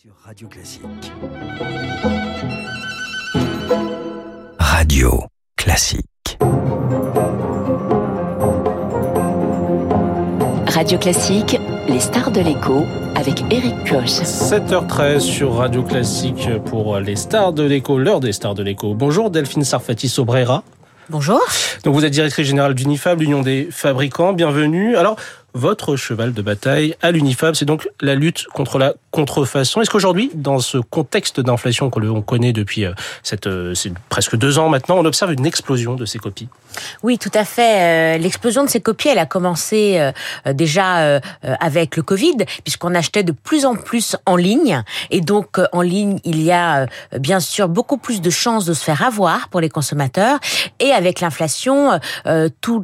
Sur Radio Classique. Radio Classique. Radio Classique, les stars de l'écho avec Eric Koch. 7h13 sur Radio Classique pour les stars de l'écho, l'heure des stars de l'écho. Bonjour Delphine Sarfati Sobrera. Bonjour. Donc vous êtes directrice générale d'Unifab, l'Union des fabricants. Bienvenue. Alors, votre cheval de bataille à l'Unifab, c'est donc la lutte contre la contrefaçon. Est-ce qu'aujourd'hui, dans ce contexte d'inflation que l'on connaît depuis euh, euh, presque deux ans maintenant, on observe une explosion de ces copies? Oui, tout à fait. Euh, l'explosion de ces copies, elle a commencé déjà avec le Covid, puisqu'on achetait de plus en plus en ligne. Et donc, en ligne, il y a bien sûr beaucoup plus de chances de se faire avoir pour les consommateurs. Et avec l'inflation, tous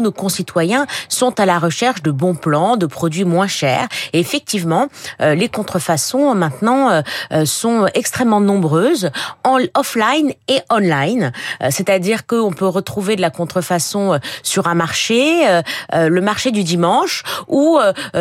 nos concitoyens sont à la recherche de bons plans, de produits moins chers. Et effectivement, euh, les contrefaçons maintenant euh, euh, sont extrêmement nombreuses en offline et online. C'est-à-dire qu'on peut retrouver de la contrefaçon sur un marché, le marché du dimanche, ou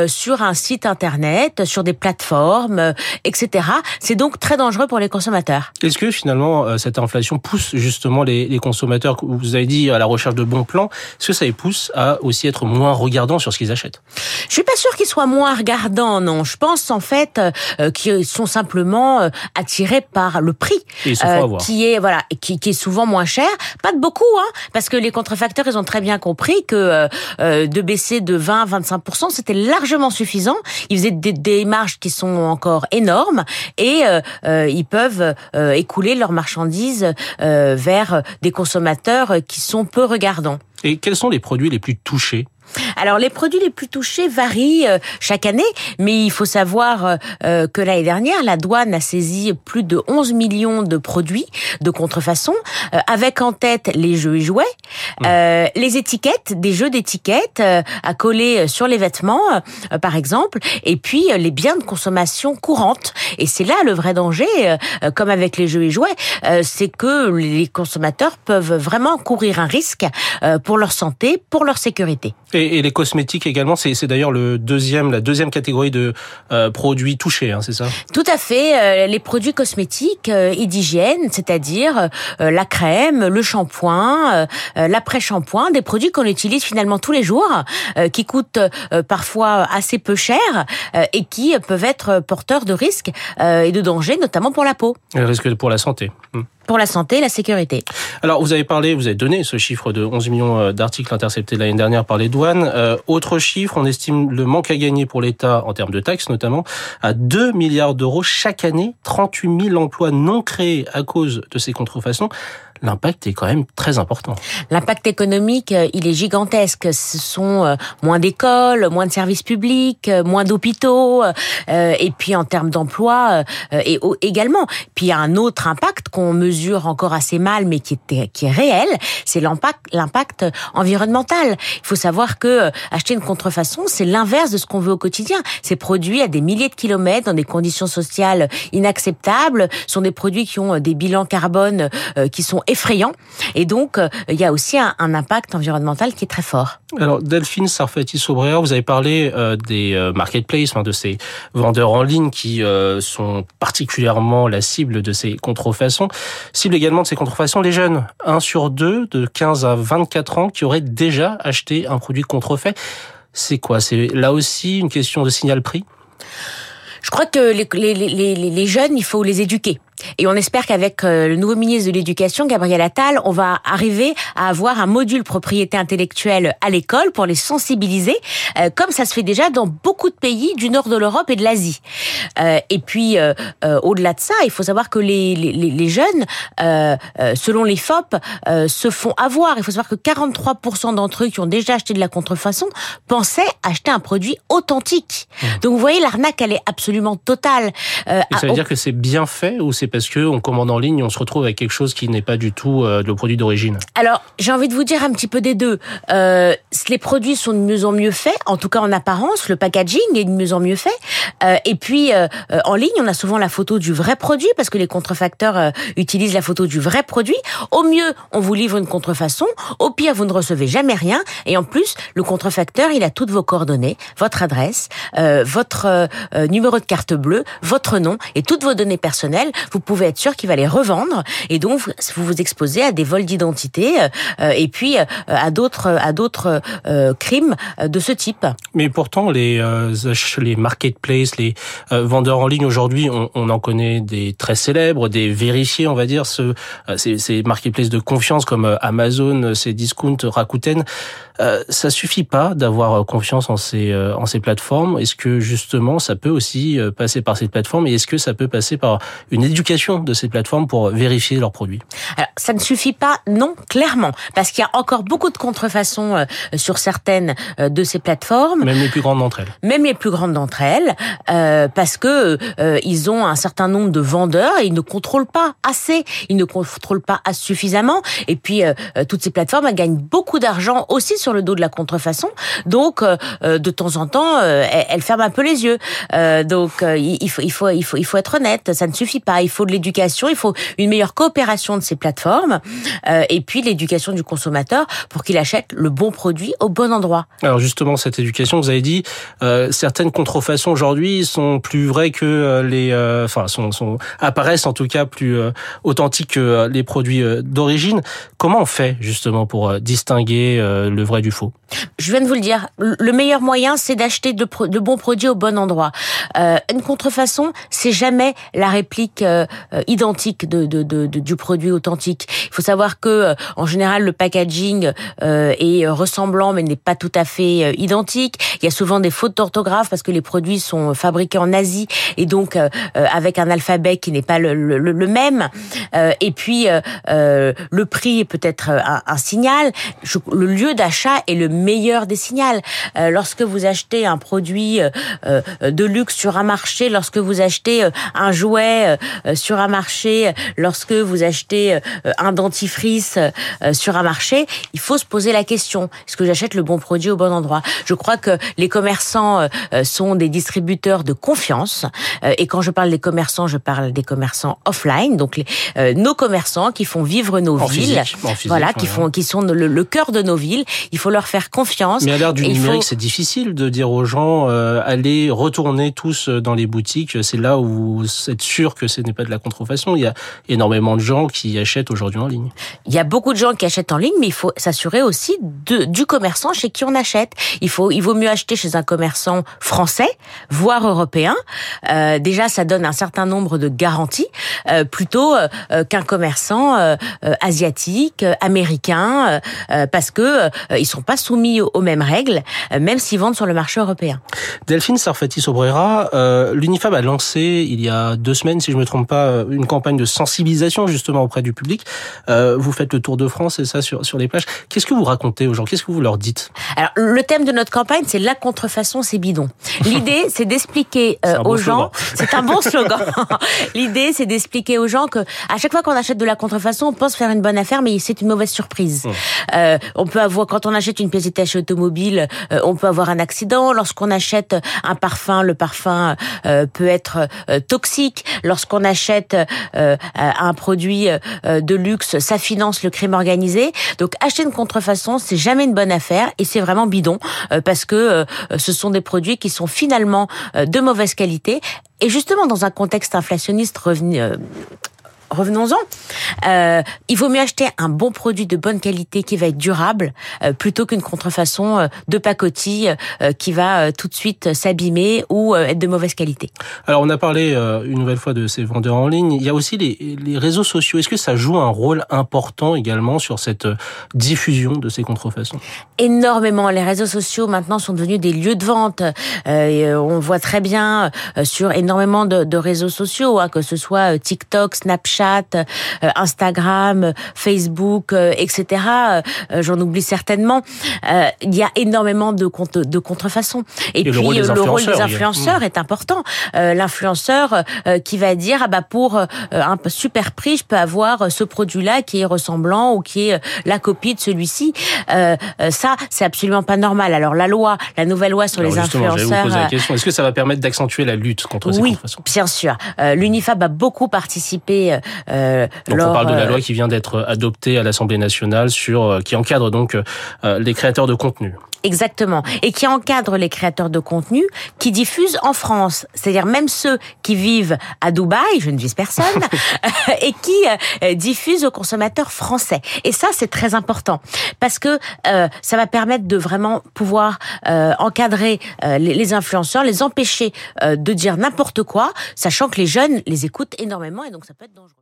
sur un site internet, sur des plateformes, etc. C'est donc très dangereux pour les consommateurs. Est-ce que finalement cette inflation pousse justement les, les consommateurs, vous avez dit à la recherche de bons plans, est-ce que ça les pousse à aussi être moins regardants sur ce qu'ils achètent Je suis pas sûre qu'ils soient moins regardants, non. Je pense en fait euh, qu'ils sont simplement euh, attirés par le prix, euh, qui est voilà, qui, qui, est souvent moins cher. Pas de beaucoup, hein, parce que les contrefacteurs ils ont très bien compris que euh, de baisser de 20-25%, c'était largement suffisant. Ils faisaient des, des, marges qui sont encore énormes et ils peuvent écouler leurs marchandises vers des consommateurs qui sont peu regardants. Et quels sont les produits les plus touchés alors les produits les plus touchés varient euh, chaque année, mais il faut savoir euh, euh, que l'année dernière, la douane a saisi plus de 11 millions de produits de contrefaçon, avec en tête les jeux et jouets, les étiquettes, des jeux d'étiquettes à coller sur les vêtements, par exemple, et puis les biens de consommation courante. Et c'est là le vrai danger, comme avec les jeux et jouets, c'est que les consommateurs peuvent vraiment courir un risque pour leur santé, pour leur sécurité. Et, les cosmétiques également, c'est d'ailleurs le deuxième, la deuxième catégorie de euh, produits touchés, hein, c'est ça? Tout à fait. Euh, les produits cosmétiques euh, et d'hygiène, c'est-à-dire la crème, le shampoing, l'après-shampoing, des produits qu'on utilise finalement tous les jours, qui coûtent parfois assez peu cher et qui peuvent être porteurs de risques et de dangers, notamment pour la peau. Et risque pour la santé. Hmm pour la santé et la sécurité. Alors, vous avez parlé, vous avez donné ce chiffre de 11 millions euh, d'articles interceptés l'année dernière par les douanes. Euh, autre chiffre, on estime le manque à gagner pour l'État, en termes de taxes notamment, à 2 milliards d'euros chaque année, 38 000 emplois non créés à cause de ces contrefaçons l'impact est quand même très important. L'impact économique, euh, il est gigantesque. Ce sont euh, moins d'écoles, moins de services publics, euh, moins d'hôpitaux, et puis en termes d'emploi et également. Puis il y a un autre impact qu'on mesure encore assez mal, mais qui est qui est réel, c'est l'impact l'impact environnemental. Il faut savoir que acheter une contrefaçon, c'est l'inverse de ce qu'on veut au quotidien. C'est produit à des milliers de kilomètres dans des conditions sociales inacceptables. Ce sont des produits qui ont des bilans carbone qui sont effrayant. Et donc, euh, il y a aussi un, impact environnemental qui est très fort. Alors, Delphine Sarfati Sobrera, vous avez parlé euh, des euh, marketplaces, de ces vendeurs en ligne qui sont particulièrement la cible de ces contrefaçons. Cible également de ces contrefaçons, les jeunes. Un sur deux de 15 à 24 ans qui auraient déjà acheté un produit contrefait. C'est quoi? C'est là aussi une question de signal prix? Je crois que les, les, les, les, jeunes, il faut les éduquer. Et on espère qu'avec euh, le nouveau ministre de l'Éducation, Gabriel Attal, on va arriver à avoir un module propriété intellectuelle à l'école pour les sensibiliser, euh, comme ça se fait déjà dans beaucoup de pays du nord de l'Europe et de l'Asie. Euh, et puis, au-delà de ça, il faut savoir que les, les, les jeunes, selon les FOP, se font avoir. Il faut savoir que 43% d'entre eux qui ont déjà acheté de la contrefaçon pensaient acheter un produit authentique. Mmh. Donc vous voyez, l'arnaque, elle est absolument totale. et ça veut dire que c'est bien fait ou c'est parce que on commande en ligne, on se retrouve avec quelque chose qui n'est pas du tout euh, le produit d'origine Alors, j'ai envie de vous dire un petit peu des deux. Euh, les produits sont de mieux en mieux faits, en tout cas en apparence, le packaging est de mieux en mieux fait. Euh, et puis, en ligne, on a souvent la photo du vrai produit, parce que les contrefacteurs utilisent la photo du vrai produit. Au mieux, on vous livre une contrefaçon. Au pire, vous ne recevez jamais rien. Et en plus, le contrefacteur, il a toutes vos coordonnées, votre adresse, votre numéro de carte bleue, votre nom et toutes vos données personnelles. Vous pouvez être sûr qu'il va les revendre. Et donc, vous vous, exposez à des vols d'identité euh, et puis euh, à d'autres à d'autres euh, crimes de ce type. Mais pourtant, les euh, les marketplaces, les euh, vendeurs en ligne aujourd'hui, on, on en connaît des très célèbres, des vérifiés, on va dire, ce, euh, ces, ces marketplaces de confiance comme euh, Amazon, euh, ces discount, Rakuten. Euh, ça suffit pas d'avoir euh, confiance en ces euh, en ces plateformes. Est-ce que justement, ça peut aussi euh, passer par ces plateformes et est-ce que ça peut passer par une éducation de ces plateformes pour vérifier leurs produits? Alors, ça ne suffit pas, non, clairement, parce qu'il y a encore beaucoup de contrefaçons euh, sur certaines euh, de ces plateformes. Même les plus grandes d'entre elles. même les plus grandes d'entre elles, euh, parce que euh, ils ont un certain nombre de vendeurs et ils ne contrôlent pas assez, ils ne contrôlent pas suffisamment. Et puis toutes ces plateformes elles gagnent beaucoup d'argent aussi sur le dos de la contrefaçon, donc euh, euh, de temps en temps euh, elles ferment un peu les yeux. Donc il faut il faut il faut il faut être honnête, ça ne suffit pas. Il faut de l'éducation, il faut une meilleure coopération de ces plateformes et puis l'éducation du consommateur pour qu'il achète le bon produit au bon endroit. Alors justement, cette éducation, vous avez dit, certaines contrefaçons aujourd'hui sont plus vraies que les, enfin, sont, apparaissent en tout cas plus authentiques que les produits d'origine. Comment on fait justement pour distinguer le vrai Je viens de vous le dire, le meilleur moyen, c'est d'acheter de, bons produits au bon endroit. Euh, une contrefaçon, c'est jamais la réplique euh, identique de, de, de, de- du produit authentique. Il faut savoir que, euh, en général, le packaging est ressemblant, mais n'est pas tout à fait identique. Il y a souvent des fautes d'orthographe parce que les produits sont fabriqués en Asie et donc avec un alphabet qui n'est pas le, même. Et puis, le prix est peut-être un, signal. Le lieu d'achat est le meilleur des signaux. Euh, lorsque vous achetez un produit euh, euh, de luxe sur un marché, lorsque vous achetez euh, un jouet euh, sur un marché, lorsque vous achetez euh, un dentifrice euh, sur un marché, il faut se poser la question est-ce que j'achète le bon produit au bon endroit? Je crois que les commerçants sont des distributeurs de confiance. Euh, et quand je parle des commerçants, je parle des commerçants offline, donc les, euh, nos commerçants qui font vivre nos En villes, physique, en physique, voilà, qui font, qui sont le, le cœur de nos villes. Il faut leur faire confiance. Mais à l'ère du numérique, faut- c'est difficile de dire aux gens euh, allez retourner tous dans les boutiques. C'est là où vous êtes sûr que ce n'est pas de la contrefaçon. Il y a énormément de gens qui achètent aujourd'hui en ligne. Il y a beaucoup de gens qui achètent en ligne, mais il faut s'assurer aussi de, du commerçant chez qui on achète. Il faut, il vaut mieux acheter chez un commerçant français, voire européen. Euh, déjà, ça donne un certain nombre de garanties, euh, plutôt euh, euh, qu'un commerçant euh, euh, asiatique, euh, américain, euh, euh, parce que euh, ils sont pas soumis aux, mêmes règles, euh, même s'ils vendent sur le marché européen. Delphine Sarfati Sobrera, euh, l'UNIFAB a lancé il y a deux semaines, si je me trompe pas, euh, une campagne de sensibilisation justement auprès du public. Euh, vous faites le tour de France et ça sur sur les plages. Qu'est-ce que vous racontez aux gens? Qu'est-ce que vous leur dites? Alors, le thème de notre campagne, c'est la contrefaçon, c'est bidon. L'idée, c'est d'expliquer euh, bon aux gens. C'est un bon slogan. L'idée, c'est d'expliquer aux gens que à chaque fois qu'on achète de la contrefaçon, on pense faire une bonne affaire, mais c'est une mauvaise surprise. Euh, on peut avoir, quand on achète une pièce détachée automobile, euh, on peut avoir un accident. Lorsqu'on achète un parfum, le parfum euh, peut être euh, toxique. Lorsqu'on achète euh, un produit euh, de luxe, ça finance le crime organisé. Donc acheter une contrefaçon, c'est jamais une bonne affaire et c'est vraiment bidon parce que ce sont des produits qui sont finalement de mauvaise qualité. Et justement, dans un contexte inflationniste revenu, revenons-en. Euh, il vaut mieux acheter un bon produit de bonne qualité qui va être durable euh, plutôt qu'une contrefaçon euh, de pacotille qui va tout de suite s'abîmer ou être de mauvaise qualité. Alors, on a parlé une nouvelle fois de ces vendeurs en ligne. Il y a aussi les, les réseaux sociaux. Est-ce que ça joue un rôle important également sur cette diffusion de ces contrefaçons? Énormément. Les réseaux sociaux maintenant sont devenus des lieux de vente. Et, on voit très bien sur énormément de, de réseaux sociaux, hein, que ce soit TikTok, Snapchat, Snapchat, Instagram, Facebook, etc. J'en oublie certainement. Il y a énormément de contre de contrefaçons. Et, puis le rôle des influenceurs, mmh. est important. L'influenceur qui va dire ah bah pour un super prix, je peux avoir ce produit-là qui est ressemblant ou qui est la copie de celui-ci. ça, c'est absolument pas normal. Alors la loi, la nouvelle loi sur les influenceurs. Est-ce que ça va permettre d'accentuer la lutte contre ces oui, bien sûr. Euh, L'UNIFAB a beaucoup participé. Euh, donc on parle de la loi qui vient d'être adoptée à l'Assemblée nationale sur euh, qui encadre donc euh, les créateurs de contenu. Exactement. Et qui encadre les créateurs de contenu qui diffusent en France. C'est-à-dire même ceux qui vivent à Dubaï, je ne vise personne, et qui euh, diffusent aux consommateurs français. Et ça, c'est très important. Parce que euh, ça va permettre de vraiment pouvoir euh, encadrer les, les, influenceurs, les empêcher de dire n'importe quoi, sachant que les jeunes les écoutent énormément et donc ça peut être dangereux.